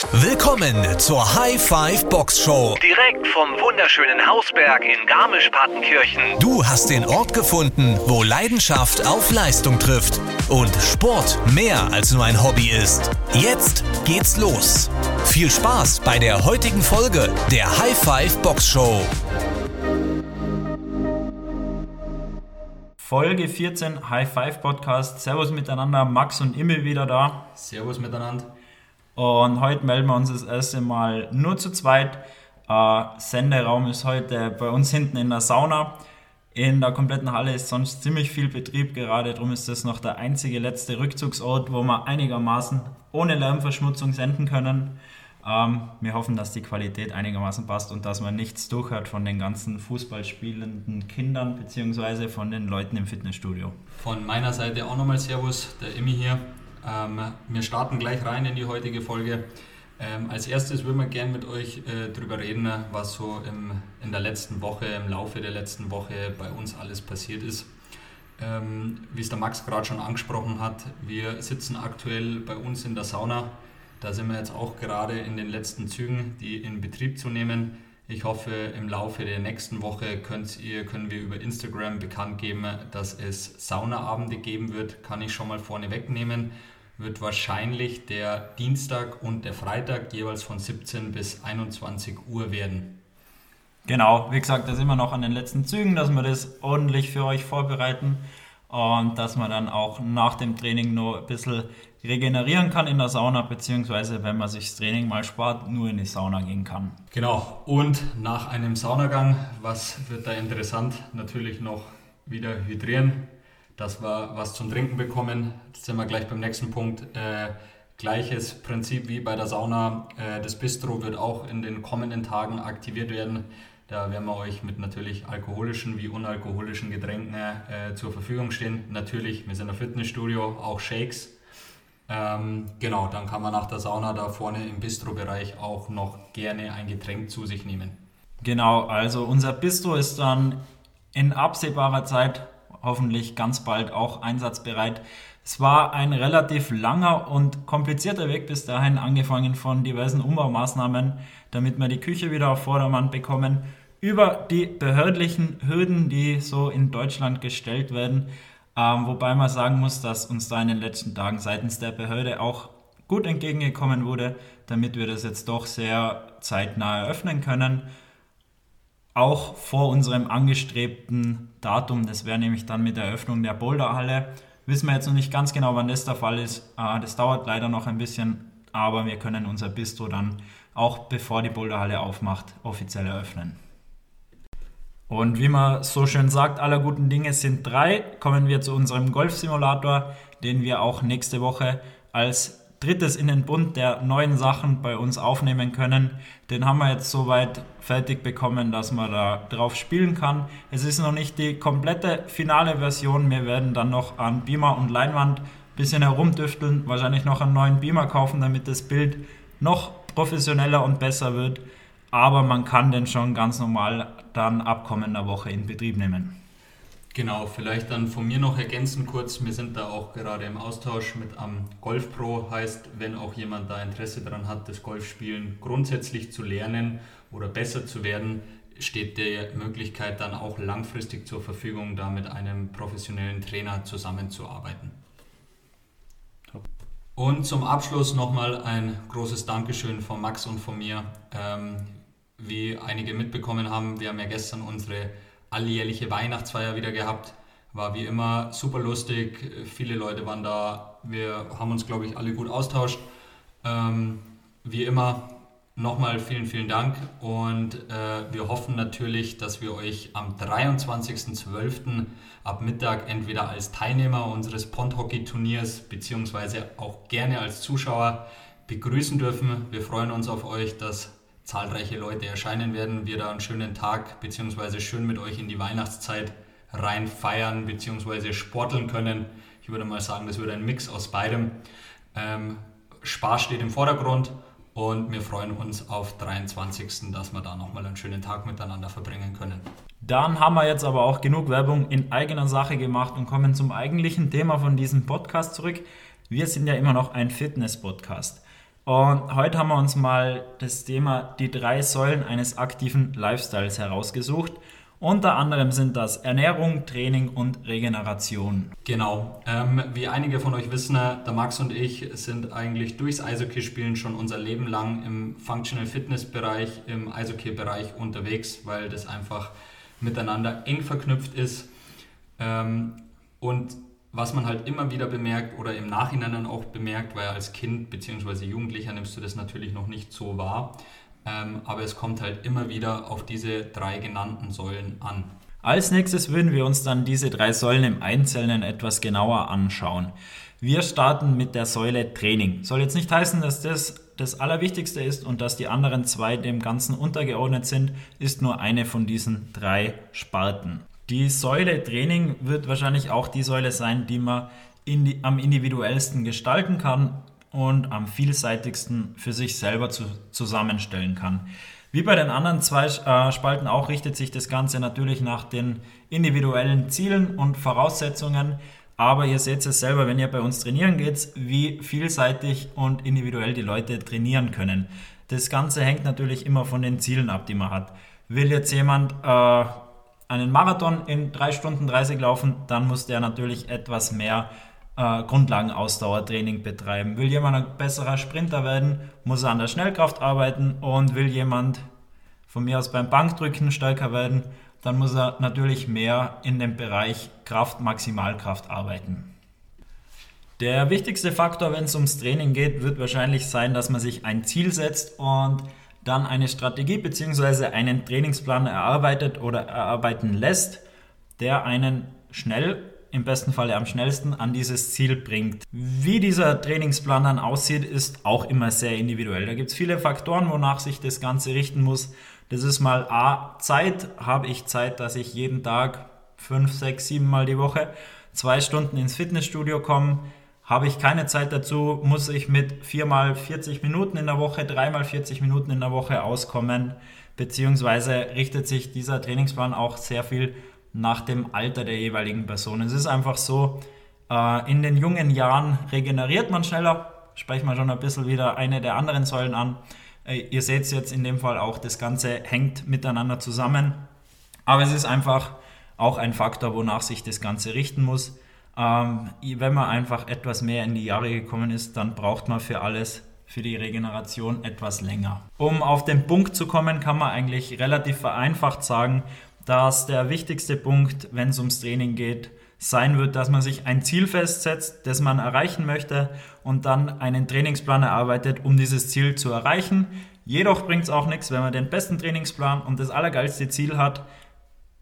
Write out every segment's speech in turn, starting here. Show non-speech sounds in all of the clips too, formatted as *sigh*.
Willkommen zur High Five Box Show. Direkt vom wunderschönen Hausberg in Garmisch-Partenkirchen. Du hast den Ort gefunden, wo Leidenschaft auf Leistung trifft und Sport mehr als nur ein Hobby ist. Jetzt geht's los. Viel Spaß bei der heutigen Folge der High Five Box Show. Folge 14 High Five Podcast. Servus miteinander, Max und Immel wieder da. Servus miteinander. Und heute melden wir uns das erste Mal nur zu zweit. Äh, Senderaum ist heute bei uns hinten in der Sauna. In der kompletten Halle ist sonst ziemlich viel Betrieb gerade, darum ist das noch der einzige letzte Rückzugsort, wo wir einigermaßen ohne Lärmverschmutzung senden können. Ähm, wir hoffen, dass die Qualität einigermaßen passt und dass man nichts durchhört von den ganzen Fußballspielenden Kindern bzw. von den Leuten im Fitnessstudio. Von meiner Seite auch nochmal Servus, der Immi hier. Ähm, wir starten gleich rein in die heutige Folge. Ähm, als erstes würden wir gerne mit euch äh, darüber reden, was so im, in der letzten Woche, im Laufe der letzten Woche bei uns alles passiert ist. Ähm, wie es der Max gerade schon angesprochen hat, wir sitzen aktuell bei uns in der Sauna. Da sind wir jetzt auch gerade in den letzten Zügen, die in Betrieb zu nehmen. Ich hoffe, im Laufe der nächsten Woche könnt ihr, können wir über Instagram bekannt geben, dass es Saunaabende geben wird. Kann ich schon mal vorne wegnehmen wird wahrscheinlich der Dienstag und der Freitag jeweils von 17 bis 21 Uhr werden. Genau, wie gesagt, da sind wir noch an den letzten Zügen, dass wir das ordentlich für euch vorbereiten und dass man dann auch nach dem Training nur ein bisschen regenerieren kann in der Sauna, beziehungsweise wenn man sich das Training mal spart, nur in die Sauna gehen kann. Genau, und nach einem Saunagang, was wird da interessant? Natürlich noch wieder hydrieren, dass wir was zum Trinken bekommen. Jetzt sind wir gleich beim nächsten Punkt. Äh, gleiches Prinzip wie bei der Sauna. Äh, das Bistro wird auch in den kommenden Tagen aktiviert werden. Da werden wir euch mit natürlich alkoholischen wie unalkoholischen Getränken äh, zur Verfügung stehen. Natürlich, wir sind ein Fitnessstudio, auch Shakes. Ähm, genau, dann kann man nach der Sauna da vorne im Bistro-Bereich auch noch gerne ein Getränk zu sich nehmen. Genau, also unser Bistro ist dann in absehbarer Zeit hoffentlich ganz bald auch einsatzbereit. Es war ein relativ langer und komplizierter Weg bis dahin, angefangen von diversen Umbaumaßnahmen, damit wir die Küche wieder auf Vordermann bekommen, über die behördlichen Hürden, die so in Deutschland gestellt werden. Ähm, wobei man sagen muss, dass uns da in den letzten Tagen seitens der Behörde auch gut entgegengekommen wurde, damit wir das jetzt doch sehr zeitnah eröffnen können auch vor unserem angestrebten Datum. Das wäre nämlich dann mit der Eröffnung der Boulderhalle. Wissen wir jetzt noch nicht ganz genau, wann das der Fall ist. Ah, das dauert leider noch ein bisschen, aber wir können unser Bistro dann auch bevor die Boulderhalle aufmacht, offiziell eröffnen. Und wie man so schön sagt, aller guten Dinge sind drei, kommen wir zu unserem Golfsimulator, den wir auch nächste Woche als drittes in den Bund der neuen Sachen bei uns aufnehmen können. Den haben wir jetzt soweit fertig bekommen, dass man da drauf spielen kann. Es ist noch nicht die komplette finale Version. Wir werden dann noch an Beamer und Leinwand ein bisschen herumdüfteln, wahrscheinlich noch einen neuen Beamer kaufen, damit das Bild noch professioneller und besser wird. Aber man kann den schon ganz normal dann ab kommender Woche in Betrieb nehmen. Genau, vielleicht dann von mir noch ergänzen kurz, wir sind da auch gerade im Austausch mit am Golf Pro, heißt, wenn auch jemand da Interesse daran hat, das Golfspielen grundsätzlich zu lernen oder besser zu werden, steht die Möglichkeit dann auch langfristig zur Verfügung, da mit einem professionellen Trainer zusammenzuarbeiten. Und zum Abschluss nochmal ein großes Dankeschön von Max und von mir. Wie einige mitbekommen haben, wir haben ja gestern unsere alljährliche Weihnachtsfeier wieder gehabt. War wie immer super lustig. Viele Leute waren da. Wir haben uns, glaube ich, alle gut austauscht. Ähm, wie immer nochmal vielen, vielen Dank und äh, wir hoffen natürlich, dass wir euch am 23.12. ab Mittag entweder als Teilnehmer unseres Pond-Hockey-Turniers beziehungsweise auch gerne als Zuschauer begrüßen dürfen. Wir freuen uns auf euch, dass zahlreiche Leute erscheinen werden, wir da einen schönen Tag bzw. schön mit euch in die Weihnachtszeit rein feiern bzw. sporteln können. Ich würde mal sagen, das wird ein Mix aus beidem. Ähm, Spaß steht im Vordergrund und wir freuen uns auf 23. dass wir da nochmal einen schönen Tag miteinander verbringen können. Dann haben wir jetzt aber auch genug Werbung in eigener Sache gemacht und kommen zum eigentlichen Thema von diesem Podcast zurück. Wir sind ja immer noch ein Fitness-Podcast. Und heute haben wir uns mal das Thema die drei Säulen eines aktiven Lifestyles herausgesucht. Unter anderem sind das Ernährung, Training und Regeneration. Genau. Ähm, wie einige von euch wissen, der Max und ich sind eigentlich durchs Eishockeyspielen schon unser Leben lang im Functional Fitness Bereich, im Eishockey-Bereich unterwegs, weil das einfach miteinander eng verknüpft ist. Ähm, und was man halt immer wieder bemerkt oder im Nachhinein dann auch bemerkt, weil als Kind bzw. Jugendlicher nimmst du das natürlich noch nicht so wahr, ähm, aber es kommt halt immer wieder auf diese drei genannten Säulen an. Als nächstes würden wir uns dann diese drei Säulen im Einzelnen etwas genauer anschauen. Wir starten mit der Säule Training. Soll jetzt nicht heißen, dass das das Allerwichtigste ist und dass die anderen zwei dem Ganzen untergeordnet sind, ist nur eine von diesen drei Sparten. Die Säule Training wird wahrscheinlich auch die Säule sein, die man in die, am individuellsten gestalten kann und am vielseitigsten für sich selber zu, zusammenstellen kann. Wie bei den anderen zwei äh, Spalten auch richtet sich das Ganze natürlich nach den individuellen Zielen und Voraussetzungen. Aber ihr seht es selber, wenn ihr bei uns trainieren geht, wie vielseitig und individuell die Leute trainieren können. Das Ganze hängt natürlich immer von den Zielen ab, die man hat. Will jetzt jemand äh, einen Marathon in 3 Stunden 30 laufen, dann muss der natürlich etwas mehr äh, Grundlagenausdauertraining betreiben. Will jemand ein besserer Sprinter werden, muss er an der Schnellkraft arbeiten und will jemand von mir aus beim Bankdrücken stärker werden, dann muss er natürlich mehr in dem Bereich Kraft, Maximalkraft arbeiten. Der wichtigste Faktor, wenn es ums Training geht, wird wahrscheinlich sein, dass man sich ein Ziel setzt und dann eine Strategie bzw. einen Trainingsplan erarbeitet oder erarbeiten lässt, der einen schnell, im besten Falle am schnellsten, an dieses Ziel bringt. Wie dieser Trainingsplan dann aussieht, ist auch immer sehr individuell. Da gibt es viele Faktoren, wonach sich das Ganze richten muss. Das ist mal A, Zeit. Habe ich Zeit, dass ich jeden Tag fünf, sechs, sieben Mal die Woche zwei Stunden ins Fitnessstudio komme? Habe ich keine Zeit dazu, muss ich mit viermal 40 Minuten in der Woche, dreimal 40 Minuten in der Woche auskommen, beziehungsweise richtet sich dieser Trainingsplan auch sehr viel nach dem Alter der jeweiligen Person. Es ist einfach so, äh, in den jungen Jahren regeneriert man schneller, sprechen wir schon ein bisschen wieder eine der anderen Säulen an. Äh, ihr seht es jetzt in dem Fall auch, das Ganze hängt miteinander zusammen, aber es ist einfach auch ein Faktor, wonach sich das Ganze richten muss. Ähm, wenn man einfach etwas mehr in die Jahre gekommen ist, dann braucht man für alles, für die Regeneration etwas länger. Um auf den Punkt zu kommen, kann man eigentlich relativ vereinfacht sagen, dass der wichtigste Punkt, wenn es ums Training geht, sein wird, dass man sich ein Ziel festsetzt, das man erreichen möchte und dann einen Trainingsplan erarbeitet, um dieses Ziel zu erreichen. Jedoch bringt es auch nichts, wenn man den besten Trainingsplan und das allergeilste Ziel hat,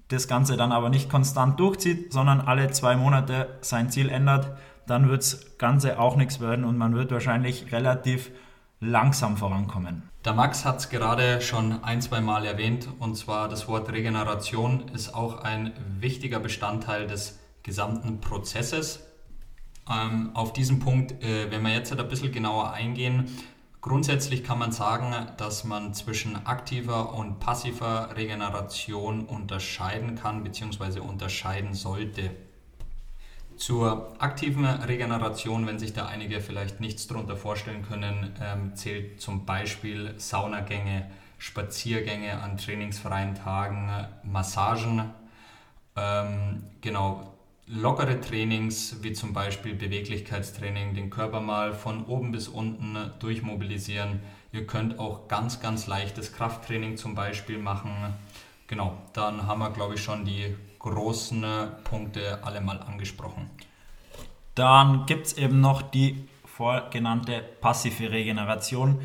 das Ganze dann aber nicht konstant durchzieht, sondern alle zwei Monate sein Ziel ändert, dann wird das Ganze auch nichts werden und man wird wahrscheinlich relativ langsam vorankommen. Der Max hat es gerade schon ein, zwei Mal erwähnt und zwar das Wort Regeneration ist auch ein wichtiger Bestandteil des gesamten Prozesses. Ähm, auf diesen Punkt, äh, wenn wir jetzt halt ein bisschen genauer eingehen, Grundsätzlich kann man sagen, dass man zwischen aktiver und passiver Regeneration unterscheiden kann bzw. unterscheiden sollte. Zur aktiven Regeneration, wenn sich da einige vielleicht nichts darunter vorstellen können, ähm, zählt zum Beispiel Saunagänge, Spaziergänge an trainingsfreien Tagen, Massagen. Ähm, genau, lockere Trainings, wie zum Beispiel Beweglichkeitstraining, den Körper mal von oben bis unten durchmobilisieren. Ihr könnt auch ganz, ganz leichtes Krafttraining zum Beispiel machen. Genau, dann haben wir, glaube ich, schon die großen Punkte alle mal angesprochen. Dann gibt es eben noch die vorgenannte passive Regeneration.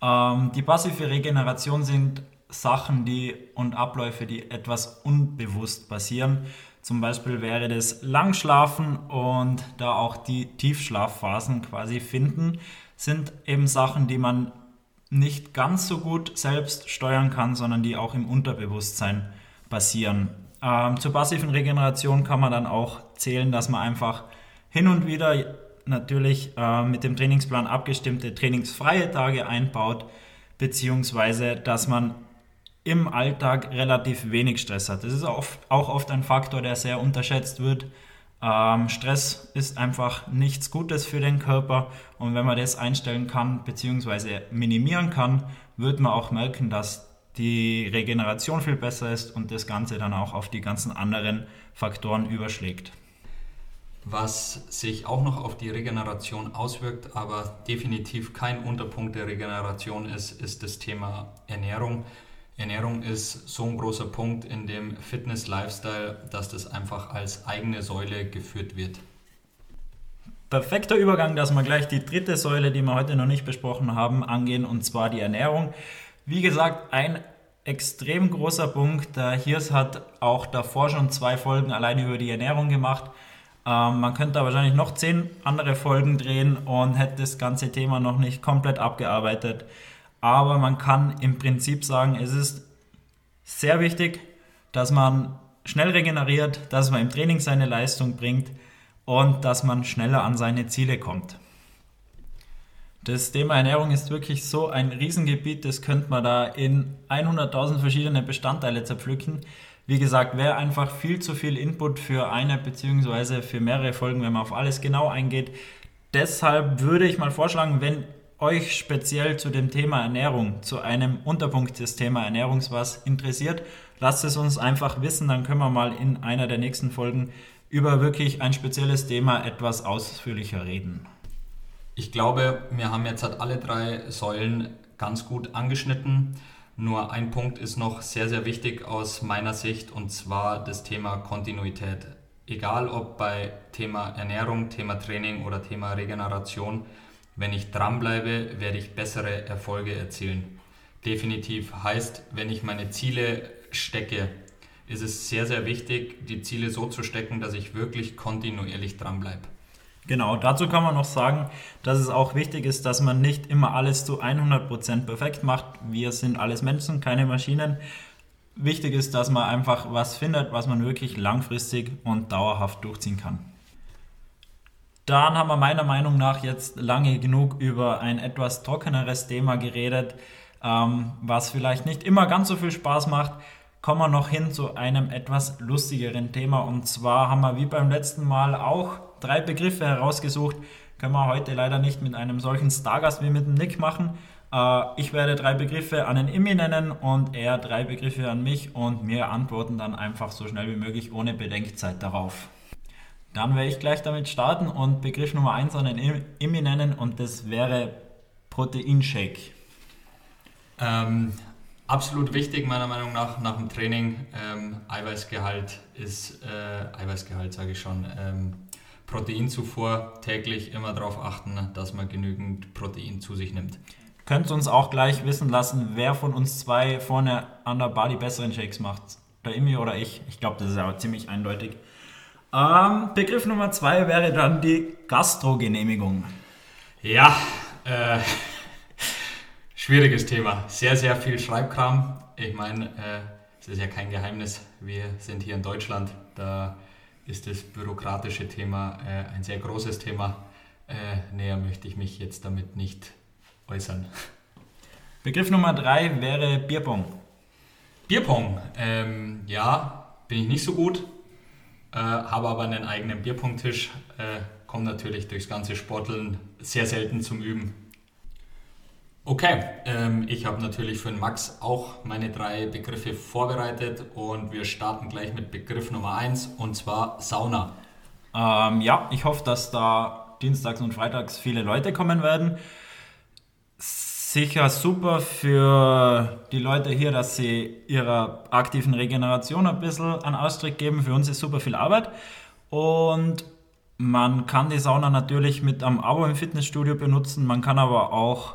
Ähm, die passive Regeneration sind Sachen die, und Abläufe, die etwas unbewusst passieren. Zum Beispiel wäre das Langschlafen und da auch die Tiefschlafphasen quasi finden, sind eben Sachen, die man nicht ganz so gut selbst steuern kann, sondern die auch im Unterbewusstsein passieren. Ähm, zur passiven Regeneration kann man dann auch zählen, dass man einfach hin und wieder natürlich äh, mit dem Trainingsplan abgestimmte trainingsfreie Tage einbaut, beziehungsweise dass man im Alltag relativ wenig Stress hat. Das ist oft, auch oft ein Faktor, der sehr unterschätzt wird. Ähm, Stress ist einfach nichts Gutes für den Körper und wenn man das einstellen kann bzw. minimieren kann, wird man auch merken, dass die Regeneration viel besser ist und das Ganze dann auch auf die ganzen anderen Faktoren überschlägt. Was sich auch noch auf die Regeneration auswirkt, aber definitiv kein Unterpunkt der Regeneration ist, ist das Thema Ernährung. Ernährung ist so ein großer Punkt in dem Fitness-Lifestyle, dass das einfach als eigene Säule geführt wird. Perfekter Übergang, dass wir gleich die dritte Säule, die wir heute noch nicht besprochen haben, angehen, und zwar die Ernährung. Wie gesagt, ein extrem großer Punkt. Der Hirs hat auch davor schon zwei Folgen alleine über die Ernährung gemacht. Ähm, man könnte da wahrscheinlich noch zehn andere Folgen drehen und hätte das ganze Thema noch nicht komplett abgearbeitet. Aber man kann im Prinzip sagen, es ist sehr wichtig, dass man schnell regeneriert, dass man im Training seine Leistung bringt und dass man schneller an seine Ziele kommt. Das Thema Ernährung ist wirklich so ein Riesengebiet, das könnte man da in 100.000 verschiedene Bestandteile zerpflücken. Wie gesagt, wäre einfach viel zu viel Input für eine bzw. für mehrere Folgen, wenn man auf alles genau eingeht. Deshalb würde ich mal vorschlagen, wenn euch speziell zu dem Thema Ernährung, zu einem Unterpunkt des Thema Ernährung was interessiert, lasst es uns einfach wissen, dann können wir mal in einer der nächsten Folgen über wirklich ein spezielles Thema etwas ausführlicher reden. Ich glaube, wir haben jetzt halt alle drei Säulen ganz gut angeschnitten. Nur ein Punkt ist noch sehr, sehr wichtig aus meiner Sicht und zwar das Thema Kontinuität. Egal ob bei Thema Ernährung, Thema Training oder Thema Regeneration, wenn ich dranbleibe, werde ich bessere Erfolge erzielen. Definitiv heißt, wenn ich meine Ziele stecke, ist es sehr, sehr wichtig, die Ziele so zu stecken, dass ich wirklich kontinuierlich dranbleibe. Genau, dazu kann man noch sagen, dass es auch wichtig ist, dass man nicht immer alles zu 100% perfekt macht. Wir sind alles Menschen, keine Maschinen. Wichtig ist, dass man einfach was findet, was man wirklich langfristig und dauerhaft durchziehen kann. Dann haben wir meiner Meinung nach jetzt lange genug über ein etwas trockeneres Thema geredet, ähm, was vielleicht nicht immer ganz so viel Spaß macht. Kommen wir noch hin zu einem etwas lustigeren Thema. Und zwar haben wir wie beim letzten Mal auch drei Begriffe herausgesucht. Können wir heute leider nicht mit einem solchen Stargast wie mit dem Nick machen. Äh, ich werde drei Begriffe an den Immi nennen und er drei Begriffe an mich und wir antworten dann einfach so schnell wie möglich ohne Bedenkzeit darauf. Dann werde ich gleich damit starten und Begriff Nummer 1 an den Immi nennen und das wäre Proteinshake. Ähm, absolut wichtig meiner Meinung nach nach dem Training. Ähm, Eiweißgehalt ist, äh, Eiweißgehalt sage ich schon, ähm, Proteinzufuhr täglich immer darauf achten, dass man genügend Protein zu sich nimmt. Könnt ihr uns auch gleich wissen lassen, wer von uns zwei vorne an der Bar die besseren Shakes macht? Der Imi oder ich? Ich glaube, das ist aber ziemlich eindeutig. Ähm, Begriff Nummer zwei wäre dann die Gastrogenehmigung. Ja, äh, *laughs* schwieriges Thema. Sehr, sehr viel Schreibkram. Ich meine, äh, es ist ja kein Geheimnis. Wir sind hier in Deutschland. Da ist das bürokratische Thema äh, ein sehr großes Thema. Äh, näher möchte ich mich jetzt damit nicht äußern. Begriff Nummer drei wäre Bierpong. Bierpong, ähm, ja, bin ich nicht so gut, äh, habe aber einen eigenen Bierpongtisch, äh, komme natürlich durchs ganze Sporteln sehr selten zum Üben. Okay, ähm, ich habe natürlich für den Max auch meine drei Begriffe vorbereitet und wir starten gleich mit Begriff Nummer 1 und zwar Sauna. Ähm, ja, ich hoffe, dass da dienstags und freitags viele Leute kommen werden. Sicher super für die Leute hier, dass sie ihrer aktiven Regeneration ein bisschen einen Ausdruck geben. Für uns ist super viel Arbeit und man kann die Sauna natürlich mit einem Abo im Fitnessstudio benutzen. Man kann aber auch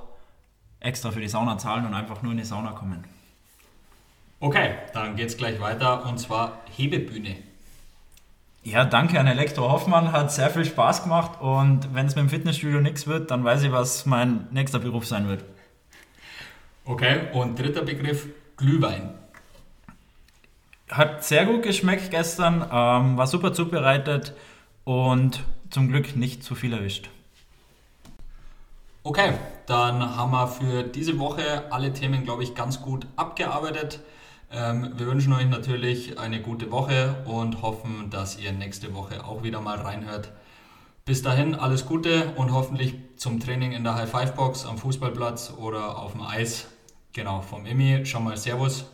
extra für die Sauna zahlen und einfach nur in die Sauna kommen. Okay, dann geht es gleich weiter und zwar Hebebühne. Ja, danke an Elektro Hoffmann, hat sehr viel Spaß gemacht und wenn es mit dem Fitnessstudio nichts wird, dann weiß ich, was mein nächster Beruf sein wird. Okay, und dritter Begriff, Glühwein. Hat sehr gut geschmeckt gestern, ähm, war super zubereitet und zum Glück nicht zu viel erwischt. Okay, dann haben wir für diese Woche alle Themen, glaube ich, ganz gut abgearbeitet. Ähm, wir wünschen euch natürlich eine gute Woche und hoffen, dass ihr nächste Woche auch wieder mal reinhört. Bis dahin alles Gute und hoffentlich zum Training in der High Five Box am Fußballplatz oder auf dem Eis. Genau, vom Emmy schon mal Servus.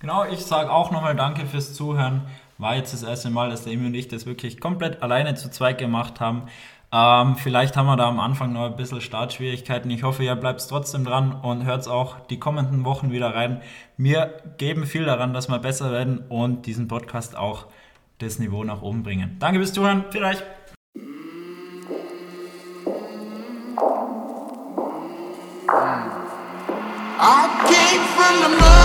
Genau, ich sage auch nochmal Danke fürs Zuhören. War jetzt das erste Mal, dass der Emmy und ich das wirklich komplett alleine zu zweit gemacht haben. Ähm, vielleicht haben wir da am Anfang noch ein bisschen Startschwierigkeiten. Ich hoffe, ihr bleibt trotzdem dran und hört auch die kommenden Wochen wieder rein. Wir geben viel daran, dass wir besser werden und diesen Podcast auch das Niveau nach oben bringen. Danke fürs Zuhören. Vielleicht. on the moon.